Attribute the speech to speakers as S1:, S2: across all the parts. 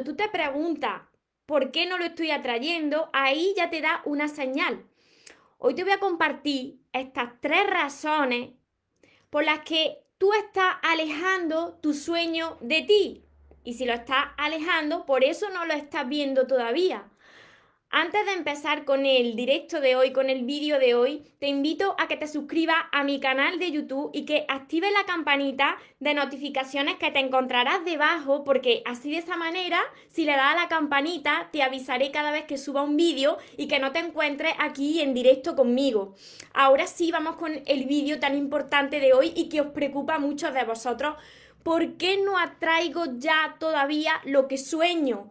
S1: tú te preguntas por qué no lo estoy atrayendo, ahí ya te da una señal. Hoy te voy a compartir estas tres razones por las que tú estás alejando tu sueño de ti. Y si lo estás alejando, por eso no lo estás viendo todavía. Antes de empezar con el directo de hoy, con el vídeo de hoy, te invito a que te suscribas a mi canal de YouTube y que actives la campanita de notificaciones que te encontrarás debajo, porque así de esa manera, si le das a la campanita, te avisaré cada vez que suba un vídeo y que no te encuentres aquí en directo conmigo. Ahora sí, vamos con el vídeo tan importante de hoy y que os preocupa a muchos de vosotros. ¿Por qué no atraigo ya todavía lo que sueño?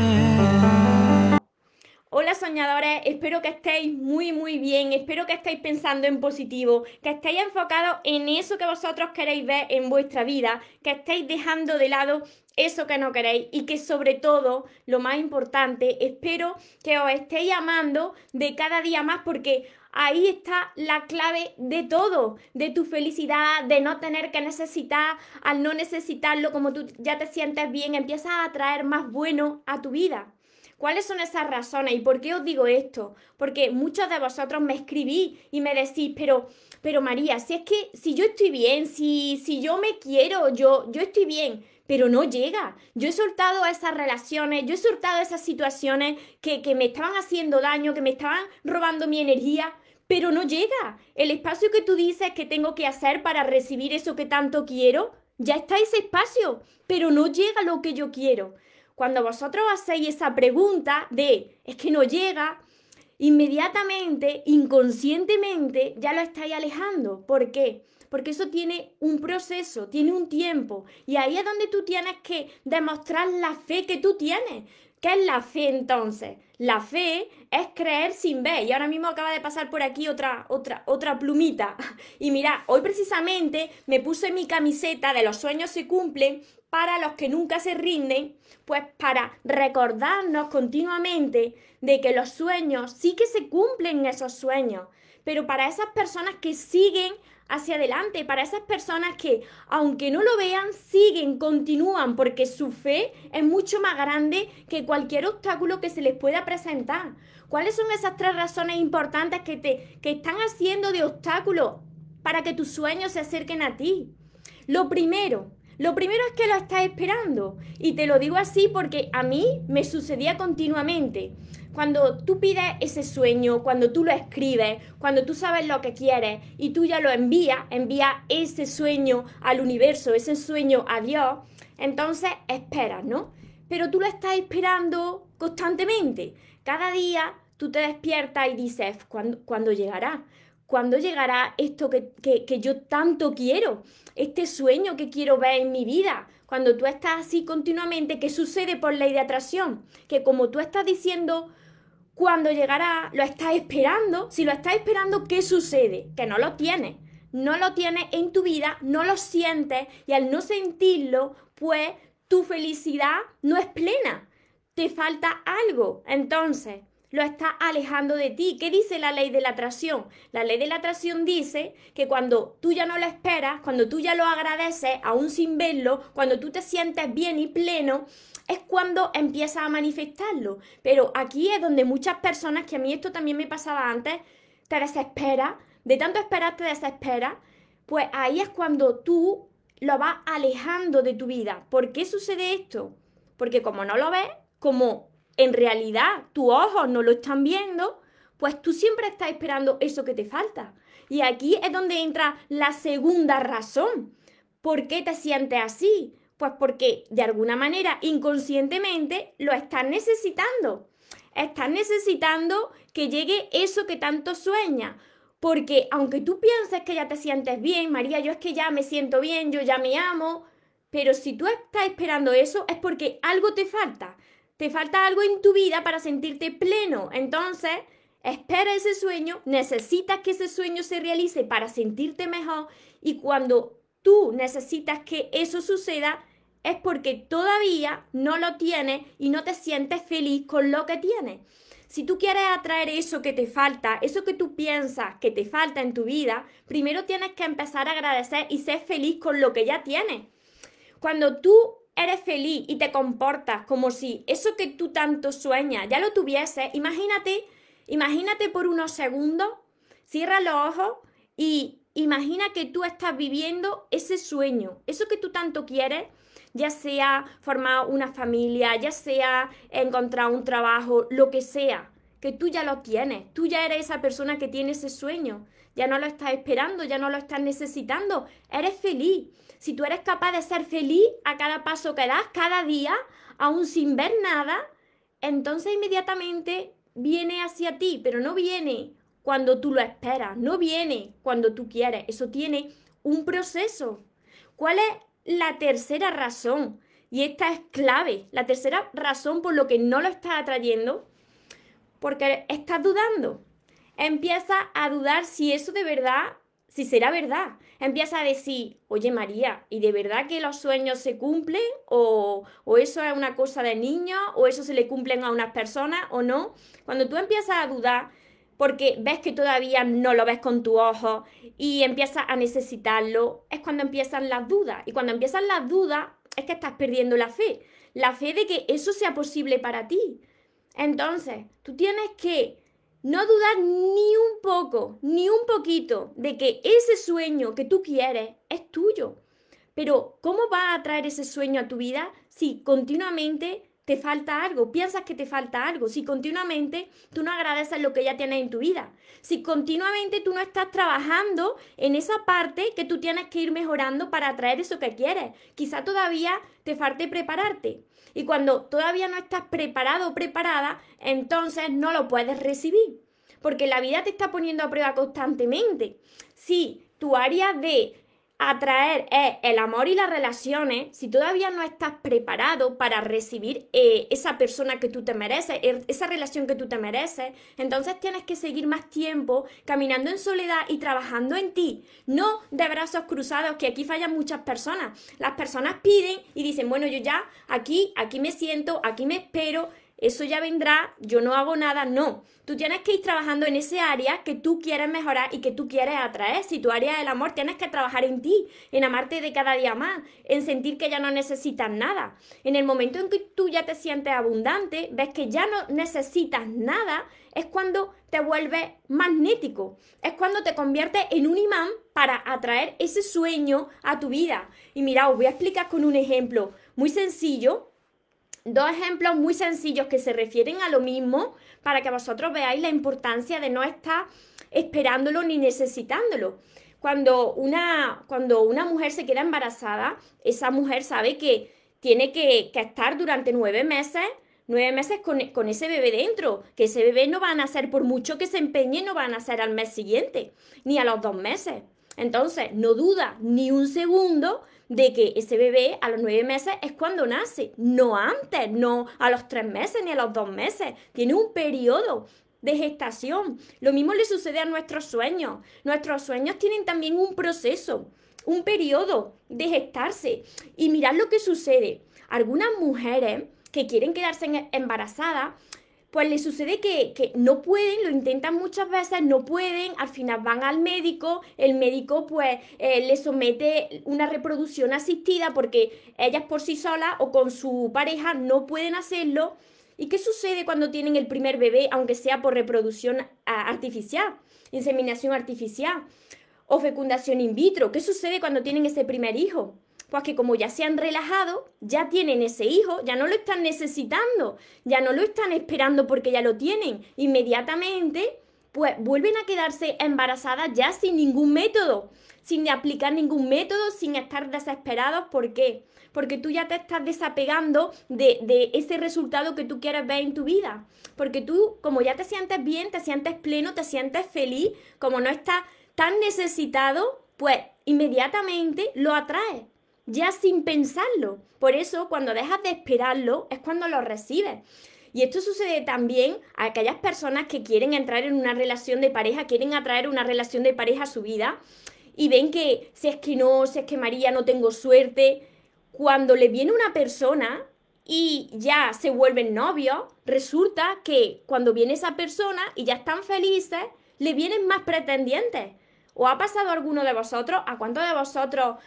S1: Soñadores, espero que estéis muy muy bien, espero que estéis pensando en positivo, que estéis enfocados en eso que vosotros queréis ver en vuestra vida, que estéis dejando de lado eso que no queréis y que sobre todo, lo más importante, espero que os estéis amando de cada día más porque ahí está la clave de todo, de tu felicidad, de no tener que necesitar, al no necesitarlo, como tú ya te sientes bien, empiezas a atraer más bueno a tu vida. ¿Cuáles son esas razones? ¿Y por qué os digo esto? Porque muchos de vosotros me escribís y me decís, pero, pero María, si es que si yo estoy bien, si, si yo me quiero, yo, yo estoy bien, pero no llega. Yo he soltado esas relaciones, yo he soltado esas situaciones que, que me estaban haciendo daño, que me estaban robando mi energía, pero no llega. El espacio que tú dices que tengo que hacer para recibir eso que tanto quiero, ya está ese espacio, pero no llega lo que yo quiero. Cuando vosotros hacéis esa pregunta de es que no llega, inmediatamente, inconscientemente, ya lo estáis alejando. ¿Por qué? Porque eso tiene un proceso, tiene un tiempo. Y ahí es donde tú tienes que demostrar la fe que tú tienes. ¿Qué es la fe entonces? La fe es creer sin ver. Y ahora mismo acaba de pasar por aquí otra, otra, otra plumita. Y mira, hoy precisamente me puse mi camiseta de los sueños se cumplen para los que nunca se rinden, pues para recordarnos continuamente de que los sueños sí que se cumplen esos sueños, pero para esas personas que siguen hacia adelante, para esas personas que, aunque no lo vean, siguen, continúan, porque su fe es mucho más grande que cualquier obstáculo que se les pueda presentar. ¿Cuáles son esas tres razones importantes que te que están haciendo de obstáculo para que tus sueños se acerquen a ti? Lo primero, lo primero es que lo estás esperando. Y te lo digo así porque a mí me sucedía continuamente. Cuando tú pides ese sueño, cuando tú lo escribes, cuando tú sabes lo que quieres y tú ya lo envías, envías ese sueño al universo, ese sueño a Dios, entonces esperas, ¿no? Pero tú lo estás esperando constantemente. Cada día tú te despiertas y dices, ¿cuándo, ¿cuándo llegará? ¿Cuándo llegará esto que, yo tanto quiero? Este sueño que quiero ver en mi vida. Cuando tú estás así continuamente, ¿qué sucede por ley de atracción? Que como tú estás diciendo cuándo llegará, lo estás esperando. Si lo estás esperando, ¿qué sucede? Que no lo tienes. No lo tienes en tu vida, no lo sientes y al no sentirlo, pues tu felicidad no es plena. Te falta algo. Entonces, lo está alejando de ti. ¿Qué dice la ley de la atracción? La ley de la atracción dice que cuando tú ya no lo esperas, cuando tú ya lo agradeces, aún sin verlo, cuando tú te sientes bien y pleno, es cuando empiezas a manifestarlo. Pero aquí es donde muchas personas, que a mí esto también me pasaba antes, te desesperas, de tanto esperar te desesperas, pues ahí es cuando tú lo vas alejando de tu vida. ¿Por qué sucede esto? Porque como no lo ves, como en realidad tus ojos no lo están viendo, pues tú siempre estás esperando eso que te falta. Y aquí es donde entra la segunda razón. ¿Por qué te sientes así? Pues porque de alguna manera inconscientemente lo estás necesitando. Estás necesitando que llegue eso que tanto sueñas. Porque aunque tú pienses que ya te sientes bien, María, yo es que ya me siento bien, yo ya me amo, pero si tú estás esperando eso es porque algo te falta te falta algo en tu vida para sentirte pleno. Entonces, espera ese sueño, necesitas que ese sueño se realice para sentirte mejor y cuando tú necesitas que eso suceda, es porque todavía no lo tienes y no te sientes feliz con lo que tienes. Si tú quieres atraer eso que te falta, eso que tú piensas que te falta en tu vida, primero tienes que empezar a agradecer y ser feliz con lo que ya tienes. Cuando tú eres feliz y te comportas como si eso que tú tanto sueñas ya lo tuvieses, imagínate, imagínate por unos segundos, cierra los ojos y imagina que tú estás viviendo ese sueño, eso que tú tanto quieres, ya sea formar una familia, ya sea encontrar un trabajo, lo que sea, que tú ya lo tienes, tú ya eres esa persona que tiene ese sueño, ya no lo estás esperando, ya no lo estás necesitando, eres feliz. Si tú eres capaz de ser feliz a cada paso que das, cada día, aún sin ver nada, entonces inmediatamente viene hacia ti, pero no viene cuando tú lo esperas, no viene cuando tú quieres, eso tiene un proceso. ¿Cuál es la tercera razón, y esta es clave, la tercera razón por lo que no lo estás atrayendo, porque estás dudando. Empieza a dudar si eso de verdad, si será verdad. Empieza a decir, oye María, ¿y de verdad que los sueños se cumplen? ¿O, o eso es una cosa de niños? ¿O eso se le cumplen a unas personas o no? Cuando tú empiezas a dudar, porque ves que todavía no lo ves con tu ojo y empiezas a necesitarlo, es cuando empiezan las dudas. Y cuando empiezan las dudas es que estás perdiendo la fe, la fe de que eso sea posible para ti. Entonces, tú tienes que no dudar ni un poco, ni un poquito de que ese sueño que tú quieres es tuyo. Pero, ¿cómo vas a traer ese sueño a tu vida si continuamente te falta algo, piensas que te falta algo, si continuamente tú no agradeces lo que ya tienes en tu vida, si continuamente tú no estás trabajando en esa parte que tú tienes que ir mejorando para atraer eso que quieres, quizá todavía te falte prepararte. Y cuando todavía no estás preparado o preparada, entonces no lo puedes recibir. Porque la vida te está poniendo a prueba constantemente. Si tu área de atraer es el amor y las relaciones, si todavía no estás preparado para recibir eh, esa persona que tú te mereces, er, esa relación que tú te mereces, entonces tienes que seguir más tiempo caminando en soledad y trabajando en ti, no de brazos cruzados, que aquí fallan muchas personas. Las personas piden y dicen, bueno, yo ya aquí, aquí me siento, aquí me espero, eso ya vendrá, yo no hago nada, no. Tú tienes que ir trabajando en ese área que tú quieres mejorar y que tú quieres atraer. Si tu área del amor, tienes que trabajar en ti, en amarte de cada día más, en sentir que ya no necesitas nada. En el momento en que tú ya te sientes abundante, ves que ya no necesitas nada, es cuando te vuelves magnético. Es cuando te conviertes en un imán para atraer ese sueño a tu vida. Y mira, os voy a explicar con un ejemplo muy sencillo dos ejemplos muy sencillos que se refieren a lo mismo para que vosotros veáis la importancia de no estar esperándolo ni necesitándolo. Cuando una, cuando una mujer se queda embarazada, esa mujer sabe que tiene que, estar durante nueve meses nueve meses con, con, ese bebé dentro, que ese bebé no va a nacer por mucho que se empeñe, no va a nacer al mes siguiente, ni a los dos meses. Entonces, no duda ni un segundo de que ese bebé a los nueve meses es cuando nace, no antes, no a los tres meses ni a los dos meses. Tiene un periodo de gestación. Lo mismo le sucede a nuestros sueños. Nuestros sueños tienen también un proceso, un periodo de gestarse. Y mirad lo que sucede. Algunas mujeres que quieren quedarse embarazadas pues le sucede que, no pueden, lo intentan muchas veces, no pueden, al final van al médico, el médico pues eh, le somete una reproducción asistida porque ellas por sí solas o con su pareja no pueden hacerlo. ¿Y qué sucede cuando tienen el primer bebé, aunque sea por reproducción artificial, inseminación artificial o fecundación in vitro? ¿Qué sucede cuando tienen ese primer hijo? Pues que como ya se han relajado, ya tienen ese hijo, ya no lo están necesitando, ya no lo están esperando porque ya lo tienen. Inmediatamente, pues vuelven a quedarse embarazadas ya sin ningún método, sin aplicar ningún método, sin estar desesperados. ¿Por qué? Porque tú ya te estás desapegando de, de ese resultado que tú quieres ver en tu vida. Porque tú, como ya te sientes bien, te sientes pleno, te sientes feliz, como no estás tan necesitado, pues inmediatamente lo atraes ya sin pensarlo. Por eso, cuando dejas de esperarlo, es cuando lo recibes. Y esto sucede también a aquellas personas que quieren entrar en una relación de pareja, quieren atraer una relación de pareja a su vida y ven que si es que no, si es que María no tengo suerte, cuando le viene una persona y ya se vuelven novios, resulta que cuando viene esa persona y ya están felices, le vienen más pretendientes. ¿O ha pasado alguno de vosotros? ¿A cuántos de vosotros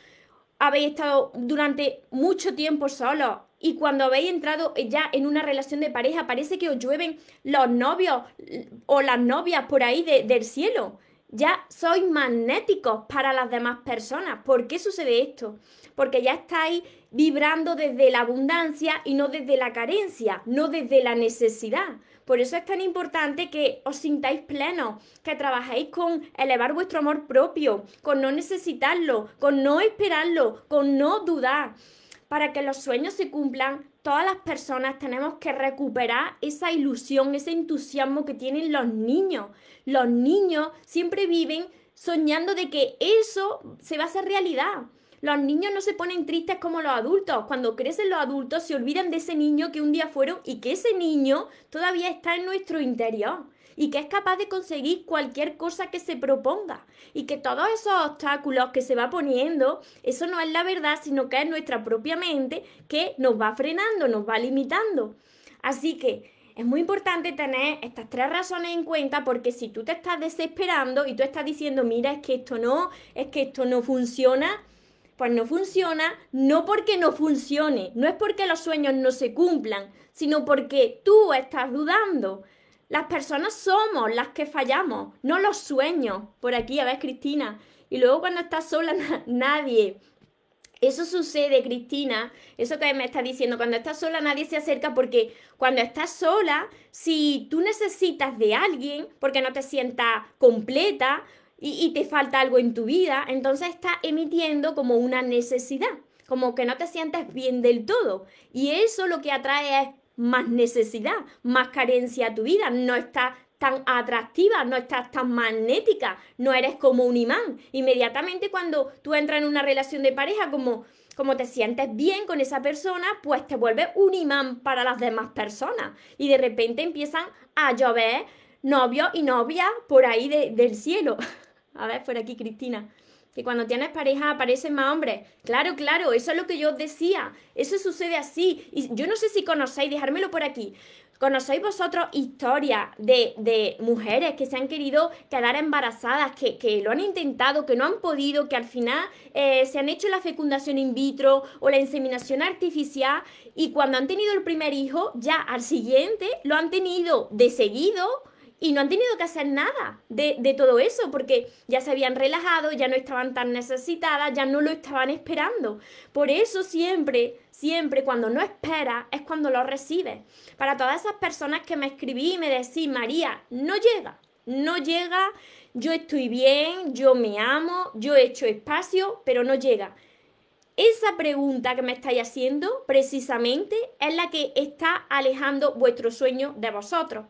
S1: habéis estado durante mucho tiempo solos y cuando habéis entrado ya en una relación de pareja parece que os llueven los novios o las novias por ahí del cielo? Ya sois magnéticos para las demás personas. ¿Por qué sucede esto? Porque ya estáis vibrando desde la abundancia y no desde la carencia, no desde la necesidad. Por eso es tan importante que os sintáis plenos, que trabajéis con elevar vuestro amor propio, con no necesitarlo, con no esperarlo, con no dudar. Para que los sueños se cumplan, todas las personas tenemos que recuperar esa ilusión, ese entusiasmo que tienen los niños. Los niños siempre viven soñando de que eso se va a hacer realidad. Los niños no se ponen tristes como los adultos. Cuando crecen los adultos se olvidan de ese niño que un día fueron y que ese niño todavía está en nuestro interior y que es capaz de conseguir cualquier cosa que se proponga y que todos esos obstáculos que se va poniendo, eso no es la verdad, sino que es nuestra propia mente que nos va frenando, nos va limitando. Así que es muy importante tener estas tres razones en cuenta porque si tú te estás desesperando y tú estás diciendo, mira, es que esto no, es que esto no funciona, pues no funciona, no porque no funcione, no es porque los sueños no se cumplan, sino porque tú estás dudando. Las personas somos las que fallamos, no los sueños. Por aquí, a ver, Cristina. Y luego cuando estás sola, nadie. Eso sucede, Cristina, eso que me estás diciendo, cuando estás sola nadie se acerca porque cuando estás sola, si tú necesitas de alguien porque no te sientas completa y, te falta algo en tu vida, entonces está emitiendo como una necesidad, como que no te sientes bien del todo. Y eso lo que atrae es más necesidad, más carencia a tu vida, no estás tan atractiva, no estás tan magnética, no eres como un imán. Inmediatamente cuando tú entras en una relación de pareja, como, como te sientes bien con esa persona, pues te vuelves un imán para las demás personas. Y de repente empiezan a llover novios y novias por ahí del cielo. A ver, por aquí, Cristina. Que cuando tienes pareja aparecen más hombres. Claro, claro, eso es lo que yo os decía. Eso sucede así. Y yo no sé si conocéis, dejármelo por aquí. ¿Conocéis vosotros historias de, mujeres que se han querido quedar embarazadas, que, lo han intentado, que no han podido, que al final eh, se han hecho la fecundación in vitro o la inseminación artificial y cuando han tenido el primer hijo, ya al siguiente lo han tenido de seguido y no han tenido que hacer nada de, todo eso porque ya se habían relajado, ya no estaban tan necesitadas, ya no lo estaban esperando. Por eso siempre, siempre cuando no esperas es cuando lo recibes. Para todas esas personas que me escribí y me decís, María, no llega, no llega, yo estoy bien, yo me amo, yo he hecho espacio, pero no llega. Esa pregunta que me estáis haciendo precisamente es la que está alejando vuestro sueño de vosotros.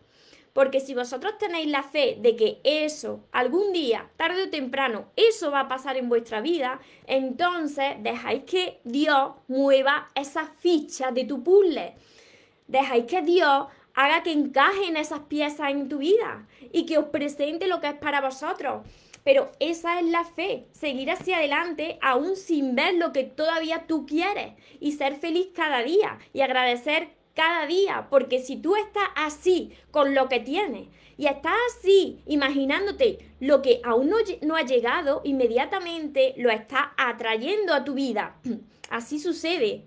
S1: Porque si vosotros tenéis la fe de que eso, algún día, tarde o temprano, eso va a pasar en vuestra vida, entonces dejáis que Dios mueva esas fichas de tu puzzle. Dejáis que Dios haga que encajen esas piezas en tu vida y que os presente lo que es para vosotros. Pero esa es la fe, seguir hacia adelante aún sin ver lo que todavía tú quieres y ser feliz cada día y agradecer cada día, porque si tú estás así con lo que tienes y estás así imaginándote lo que aún no, ha llegado, inmediatamente lo estás atrayendo a tu vida. Así sucede.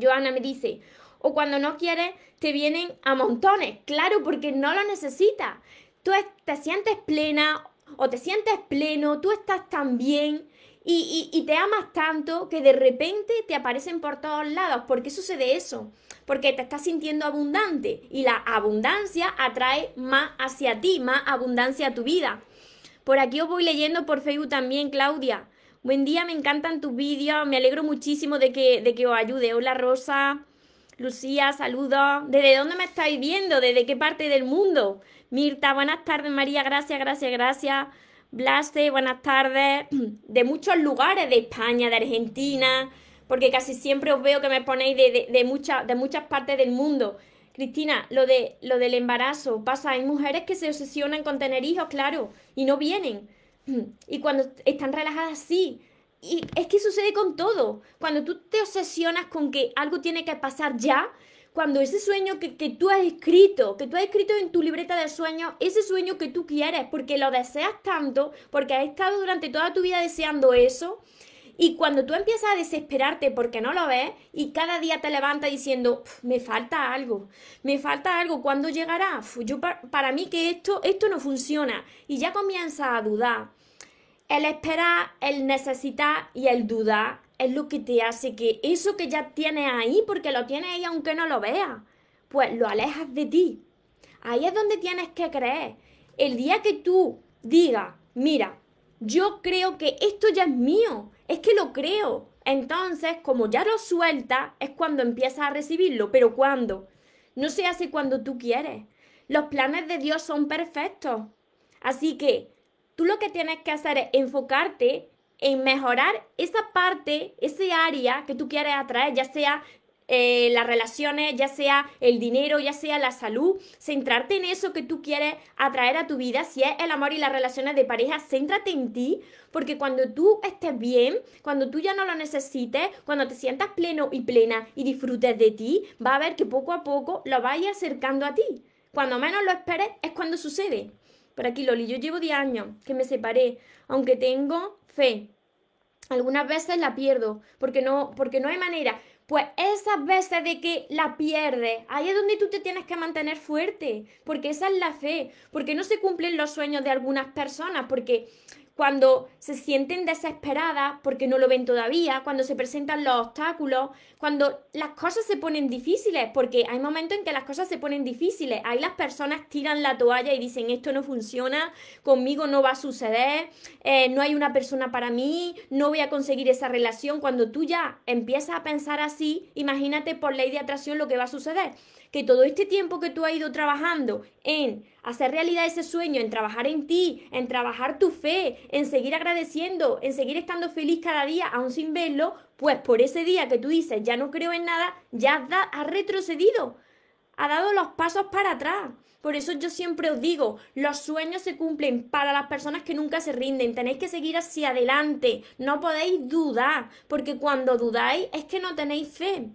S1: Joana me dice, o cuando no quieres, te vienen a montones. Claro, porque no lo necesitas. Tú te sientes plena o te sientes pleno, tú estás tan bien y, y, te amas tanto que de repente te aparecen por todos lados. ¿Por qué sucede eso? Porque te estás sintiendo abundante y la abundancia atrae más hacia ti, más abundancia a tu vida. Por aquí os voy leyendo por Facebook también, Claudia. Buen día, me encantan tus vídeos, me alegro muchísimo de que, de que os ayude. Hola Rosa, Lucía, saludos. ¿Desde dónde me estáis viendo? ¿Desde qué parte del mundo? Mirta, buenas tardes, María, gracias, gracias, gracias. Blase, buenas tardes, de muchos lugares de España, de Argentina, porque casi siempre os veo que me ponéis de, de, de muchas partes del mundo. Cristina, lo, de, lo del embarazo pasa, hay mujeres que se obsesionan con tener hijos, claro, y no vienen. Y cuando están relajadas, sí. Y es que sucede con todo. Cuando tú te obsesionas con que algo tiene que pasar ya, cuando ese sueño que, que, tú has escrito, que tú has escrito en tu libreta de sueños, ese sueño que tú quieres, porque lo deseas tanto, porque has estado durante toda tu vida deseando eso, y cuando tú empiezas a desesperarte porque no lo ves y cada día te levantas diciendo, me falta algo, me falta algo, ¿cuándo llegará? yo para, mí que esto, esto no funciona y ya comienzas a dudar. El esperar, el necesitar y el dudar es lo que te hace que eso que ya tienes ahí, porque lo tienes ahí aunque no lo veas, pues lo alejas de ti. Ahí es donde tienes que creer. El día que tú digas, mira, yo creo que esto ya es mío, es que lo creo. Entonces, como ya lo suelta, es cuando empiezas a recibirlo. Pero ¿cuándo? No se hace cuando tú quieres. Los planes de Dios son perfectos. Así que tú lo que tienes que hacer es enfocarte en mejorar esa parte, ese área que tú quieres atraer, ya sea eh, las relaciones, ya sea el dinero, ya sea la salud, centrarte en eso que tú quieres atraer a tu vida, si es el amor y las relaciones de pareja, céntrate en ti, porque cuando tú estés bien, cuando tú ya no lo necesites, cuando te sientas pleno y plena y disfrutes de ti, va a ver que poco a poco lo vaya acercando a ti. Cuando menos lo esperes es cuando sucede. Por aquí, Loli, yo llevo 10 años que me separé, aunque tengo fe. Algunas veces la pierdo, porque no, porque no hay manera. Pues esas veces de que la pierdes, ahí es donde tú te tienes que mantener fuerte, porque esa es la fe, porque no se cumplen los sueños de algunas personas, porque cuando se sienten desesperadas porque no lo ven todavía, cuando se presentan los obstáculos, cuando las cosas se ponen difíciles, porque hay momentos en que las cosas se ponen difíciles, ahí las personas tiran la toalla y dicen esto no funciona, conmigo no va a suceder, eh, no hay una persona para mí, no voy a conseguir esa relación. Cuando tú ya empiezas a pensar así, imagínate por ley de atracción lo que va a suceder que todo este tiempo que tú has ido trabajando en hacer realidad ese sueño, en trabajar en ti, en trabajar tu fe, en seguir agradeciendo, en seguir estando feliz cada día, aún sin verlo, pues por ese día que tú dices, ya no creo en nada, ya has, retrocedido, ha dado los pasos para atrás. Por eso yo siempre os digo, los sueños se cumplen para las personas que nunca se rinden, tenéis que seguir hacia adelante, no podéis dudar, porque cuando dudáis es que no tenéis fe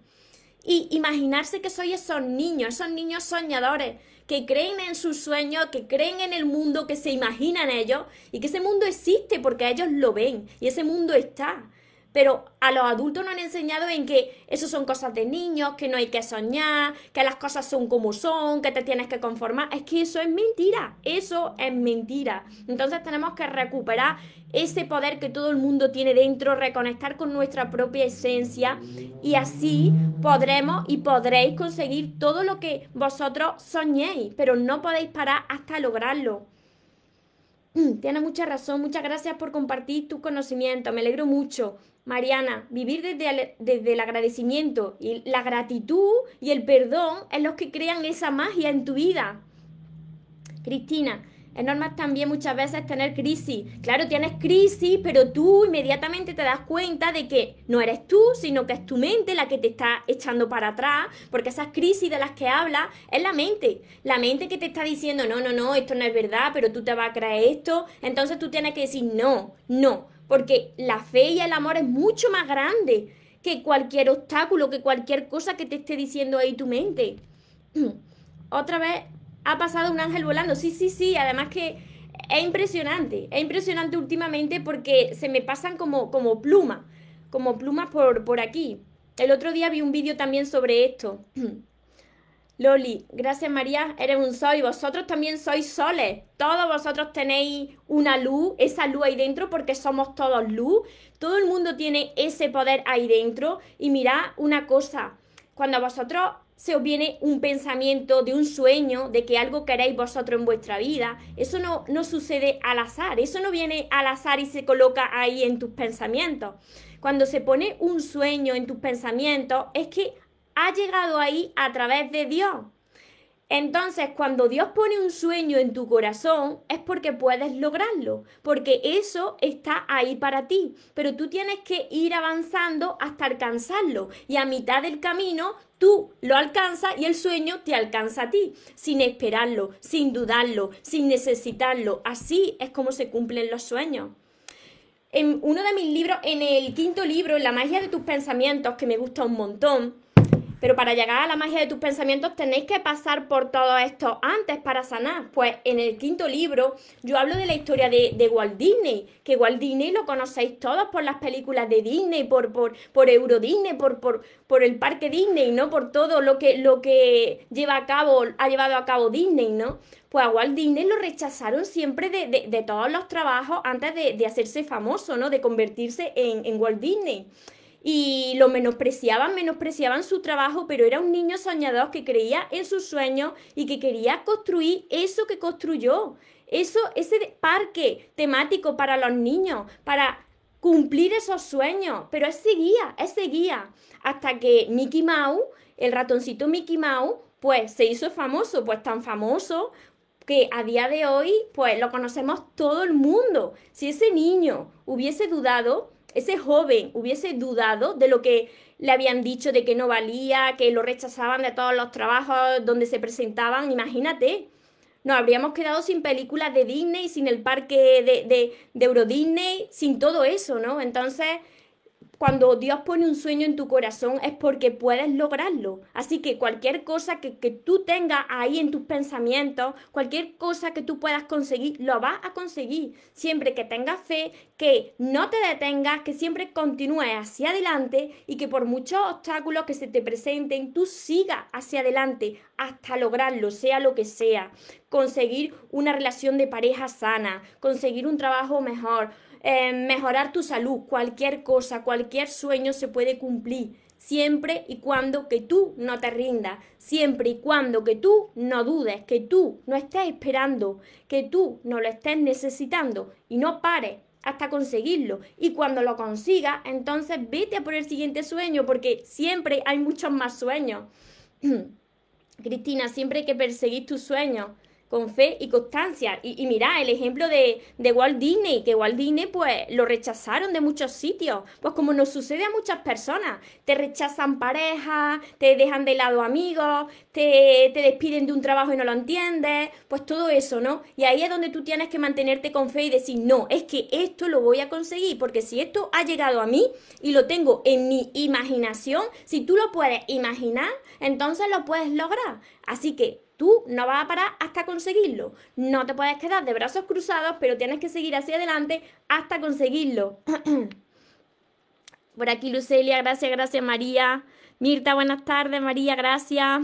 S1: y imaginarse que soy esos niños, esos niños soñadores que creen en sus sueños, que creen en el mundo, que se imaginan ellos y que ese mundo existe porque ellos lo ven y ese mundo está. Pero a los adultos nos han enseñado en que eso son cosas de niños, que no hay que soñar, que las cosas son como son, que te tienes que conformar. Es que eso es mentira, eso es mentira. Entonces tenemos que recuperar ese poder que todo el mundo tiene dentro, reconectar con nuestra propia esencia y así podremos y podréis conseguir todo lo que vosotros soñéis, pero no podéis parar hasta lograrlo. Tienes mucha razón, muchas gracias por compartir tu conocimiento, me alegro mucho. Mariana, vivir desde desde el agradecimiento y la gratitud y el perdón es los que crean esa magia en tu vida. Cristina, es normal también muchas veces tener crisis. Claro, tienes crisis, pero tú inmediatamente te das cuenta de que no eres tú, sino que es tu mente la que te está echando para atrás, porque esas crisis de las que hablas es la mente. La mente que te está diciendo, no, no, no, esto no es verdad, pero tú te vas a creer esto. Entonces tú tienes que decir, no, no, porque la fe y el amor es mucho más grande que cualquier obstáculo, que cualquier cosa que te esté diciendo ahí tu mente. Otra vez ha pasado un ángel volando. Sí, sí, sí. Además que es impresionante. Es impresionante últimamente porque se me pasan como, como plumas. Como plumas por, por aquí. El otro día vi un vídeo también sobre esto. Loli, gracias María, eres un sol y vosotros también sois soles. Todos vosotros tenéis una luz, esa luz ahí dentro porque somos todos luz. Todo el mundo tiene ese poder ahí dentro. Y mirad una cosa, cuando vosotros se os viene un pensamiento de un sueño, de que algo queréis vosotros en vuestra vida. Eso no, no sucede al azar, eso no viene al azar y se coloca ahí en tus pensamientos. Cuando se pone un sueño en tus pensamientos es que ha llegado ahí a través de Dios. Entonces, cuando Dios pone un sueño en tu corazón, es porque puedes lograrlo, porque eso está ahí para ti, pero tú tienes que ir avanzando hasta alcanzarlo y a mitad del camino tú lo alcanzas y el sueño te alcanza a ti, sin esperarlo, sin dudarlo, sin necesitarlo. Así es como se cumplen los sueños. En uno de mis libros, en el quinto libro, La magia de tus pensamientos, que me gusta un montón, pero para llegar a la magia de tus pensamientos tenéis que pasar por todo esto antes para sanar. Pues en el quinto libro yo hablo de la historia de, Walt Disney, que Walt Disney lo conocéis todos por las películas de Disney, por, por, por Euro Disney, por, por, por el parque Disney, ¿no? Por todo lo que, lo que lleva a cabo, ha llevado a cabo Disney, ¿no? Pues a Walt Disney lo rechazaron siempre de, de, todos los trabajos antes de, hacerse famoso, ¿no? De convertirse en, en Walt Disney y lo menospreciaban, menospreciaban su trabajo, pero era un niño soñador que creía en sus sueños y que quería construir eso que construyó. Eso, ese parque temático para los niños, para cumplir esos sueños. Pero él seguía, él seguía. Hasta que Mickey Mouse, el ratoncito Mickey Mouse, pues se hizo famoso, pues tan famoso que a día de hoy, pues lo conocemos todo el mundo. Si ese niño hubiese dudado, ese joven hubiese dudado de lo que le habían dicho de que no valía, que lo rechazaban de todos los trabajos donde se presentaban, imagínate. Nos habríamos quedado sin películas de Disney, sin el parque de, de, de Euro Disney, sin todo eso, ¿no? Entonces, cuando Dios pone un sueño en tu corazón es porque puedes lograrlo. Así que cualquier cosa que, tú tengas ahí en tus pensamientos, cualquier cosa que tú puedas conseguir, lo vas a conseguir. Siempre que tengas fe, que no te detengas, que siempre continúes hacia adelante y que por muchos obstáculos que se te presenten, tú sigas hacia adelante hasta lograrlo, sea lo que sea. Conseguir una relación de pareja sana, conseguir un trabajo mejor eh, mejorar tu salud, cualquier cosa, cualquier sueño se puede cumplir, siempre y cuando que tú no te rindas, siempre y cuando que tú no dudes, que tú no estés esperando, que tú no lo estés necesitando y no pares hasta conseguirlo. Y cuando lo consigas, entonces vete a por el siguiente sueño, porque siempre hay muchos más sueños. Cristina, siempre hay que perseguir tus sueños con fe y constancia. Y, y mira, el ejemplo de, de, Walt Disney, que Walt Disney pues lo rechazaron de muchos sitios, pues como nos sucede a muchas personas, te rechazan parejas, te dejan de lado amigos, te, te despiden de un trabajo y no lo entiendes, pues todo eso, ¿no? Y ahí es donde tú tienes que mantenerte con fe y decir, no, es que esto lo voy a conseguir, porque si esto ha llegado a mí y lo tengo en mi imaginación, si tú lo puedes imaginar, entonces lo puedes lograr. Así que Tú no vas a parar hasta conseguirlo. No te puedes quedar de brazos cruzados, pero tienes que seguir hacia adelante hasta conseguirlo. Por aquí Lucelia, gracias, gracias María. Mirta, buenas tardes, María, gracias.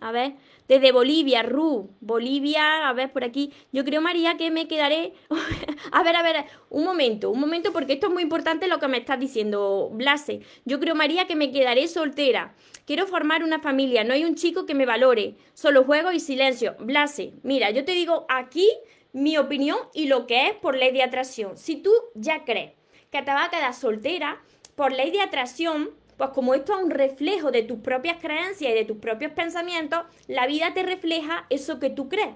S1: A ver, desde Bolivia, Ru, Bolivia, a ver por aquí. Yo creo, María, que me quedaré. a ver, a ver, un momento, un momento, porque esto es muy importante lo que me estás diciendo, Blase. Yo creo, María, que me quedaré soltera. Quiero formar una familia, no hay un chico que me valore. Solo juego y silencio. Blase, mira, yo te digo aquí mi opinión y lo que es por ley de atracción. Si tú ya crees que te vas a quedar soltera, por ley de atracción pues como esto es un reflejo de tus propias creencias y de tus propios pensamientos, la vida te refleja eso que tú crees.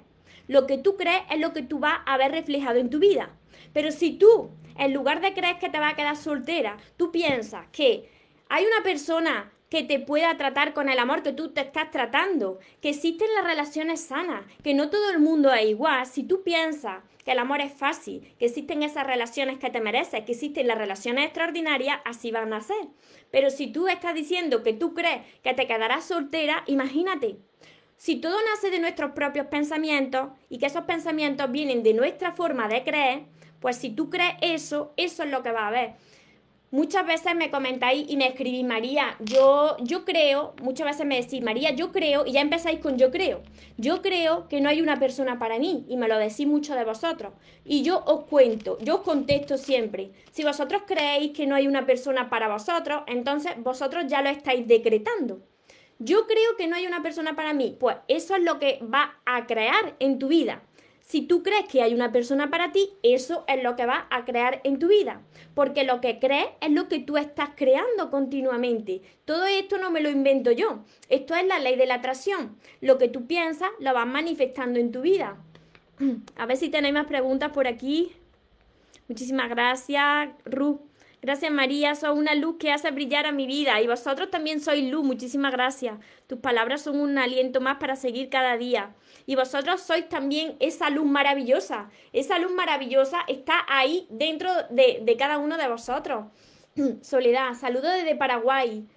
S1: Lo que tú crees es lo que tú vas a ver reflejado en tu vida. Pero si tú, en lugar de creer que te vas a quedar soltera, tú piensas que hay una persona que te pueda tratar con el amor que tú te estás tratando, que existen las relaciones sanas, que no todo el mundo es igual. Si tú piensas que el amor es fácil, que existen esas relaciones que te mereces, que existen las relaciones extraordinarias, así van a ser. Pero si tú estás diciendo que tú crees que te quedarás soltera, imagínate. Si todo nace de nuestros propios pensamientos y que esos pensamientos vienen de nuestra forma de creer, pues si tú crees eso, eso es lo que va a haber. Muchas veces me comentáis y me escribís, María, yo, yo creo, muchas veces me decís, María, yo creo, y ya empezáis con yo creo. Yo creo que no hay una persona para mí, y me lo decís mucho de vosotros. Y yo os cuento, yo os contesto siempre. Si vosotros creéis que no hay una persona para vosotros, entonces vosotros ya lo estáis decretando. Yo creo que no hay una persona para mí, pues eso es lo que va a crear en tu vida. Si tú crees que hay una persona para ti, eso es lo que vas a crear en tu vida. Porque lo que crees es lo que tú estás creando continuamente. Todo esto no me lo invento yo. Esto es la ley de la atracción. Lo que tú piensas lo vas manifestando en tu vida. A ver si tenéis más preguntas por aquí. Muchísimas gracias, Ruth. Gracias María, sos una luz que hace brillar a mi vida y vosotros también sois luz, muchísimas gracias. Tus palabras son un aliento más para seguir cada día. Y vosotros sois también esa luz maravillosa. Esa luz maravillosa está ahí dentro de, cada uno de vosotros. Soledad, saludo desde Paraguay.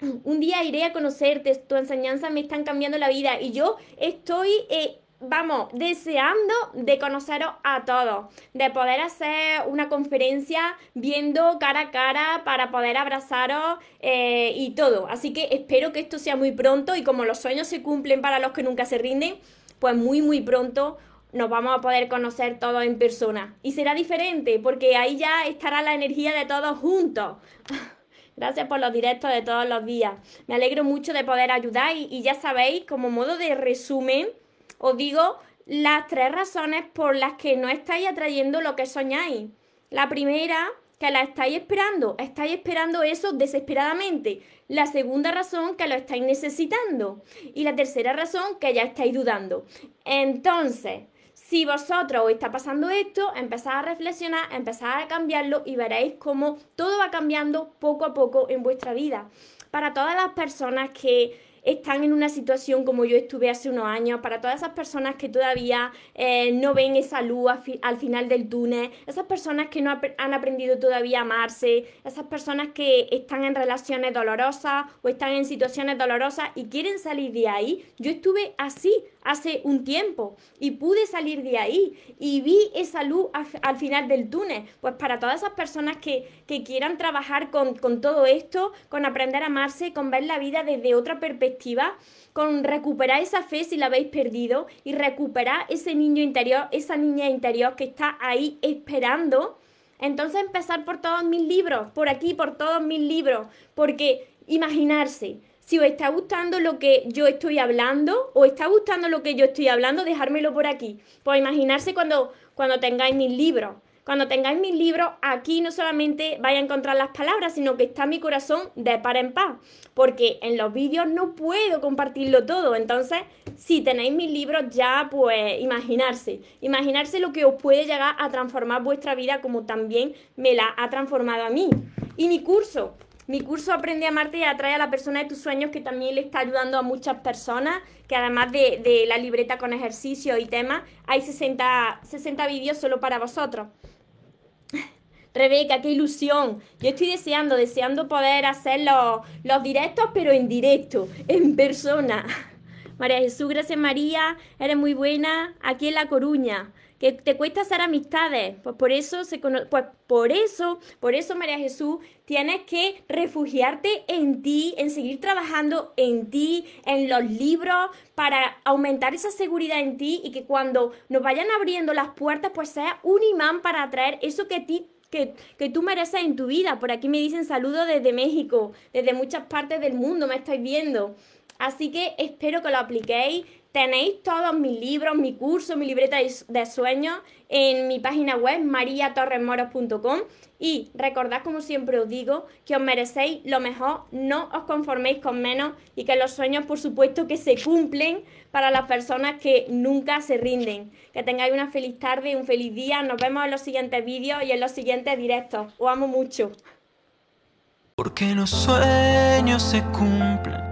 S1: Un día iré a conocerte, tu enseñanza me están cambiando la vida y yo estoy eh, vamos, deseando de conoceros a todos, de poder hacer una conferencia viendo cara a cara para poder abrazaros eh, y todo. Así que espero que esto sea muy pronto y como los sueños se cumplen para los que nunca se rinden, pues muy muy pronto nos vamos a poder conocer todos en persona. Y será diferente porque ahí ya estará la energía de todos juntos. Gracias por los directos de todos los días. Me alegro mucho de poder ayudar y, y ya sabéis, como modo de resumen, os digo las tres razones por las que no estáis atrayendo lo que soñáis. La primera, que la estáis esperando, estáis esperando eso desesperadamente. La segunda razón, que lo estáis necesitando. Y la tercera razón, que ya estáis dudando. Entonces, si vosotros os está pasando esto, empezad a reflexionar, empezad a cambiarlo y veréis cómo todo va cambiando poco a poco en vuestra vida. Para todas las personas que están en una situación como yo estuve hace unos años, para todas esas personas que todavía eh, no ven esa luz al final del túnel, esas personas que no han aprendido todavía a amarse, esas personas que están en relaciones dolorosas o están en situaciones dolorosas y quieren salir de ahí. Yo estuve así hace un tiempo y pude salir de ahí y vi esa luz al, final del túnel. Pues para todas esas personas que, que quieran trabajar con, con todo esto, con aprender a amarse, con ver la vida desde otra perspectiva, con recuperar esa fe si la habéis perdido y recuperar ese niño interior, esa niña interior que está ahí esperando. Entonces empezar por todos mis libros, por aquí, por todos mis libros, porque imaginarse, si os está gustando lo que yo estoy hablando o está gustando lo que yo estoy hablando, dejármelo por aquí. Pues imaginarse cuando, cuando tengáis mis libros. Cuando tengáis mis libros, aquí no solamente vais a encontrar las palabras, sino que está mi corazón de par en par. Porque en los vídeos no puedo compartirlo todo. Entonces, si tenéis mis libros, ya pues imaginarse. Imaginarse lo que os puede llegar a transformar vuestra vida como también me la ha transformado a mí. Y mi curso, mi curso Aprende a amarte y atrae a la persona de tus sueños, que también le está ayudando a muchas personas, que además de, la libreta con ejercicio y temas, hay 60, 60 vídeos solo para vosotros. Rebeca, qué ilusión. Yo estoy deseando, deseando poder hacer los, los directos, pero en directo, en persona. María Jesús, gracias María, eres muy buena, aquí en La Coruña que te cuesta hacer amistades, pues por eso se pues por eso, por eso María Jesús, tienes que refugiarte en ti, en seguir trabajando en ti, en los libros, para aumentar esa seguridad en ti y que cuando nos vayan abriendo las puertas, pues sea un imán para atraer eso que ti que, que, tú mereces en tu vida. Por aquí me dicen saludos desde México, desde muchas partes del mundo, me estáis viendo. Así que espero que lo apliquéis, Tenéis todos mis libros, mi curso, mi libreta de sueños en mi página web mariatorresmoros.com y recordad como siempre os digo que os merecéis lo mejor, no os conforméis con menos y que los sueños por supuesto que se cumplen para las personas que nunca se rinden. Que tengáis una feliz tarde, un feliz día, nos vemos en los siguientes vídeos y en los siguientes directos. Os amo mucho.
S2: Porque los sueños se cumplen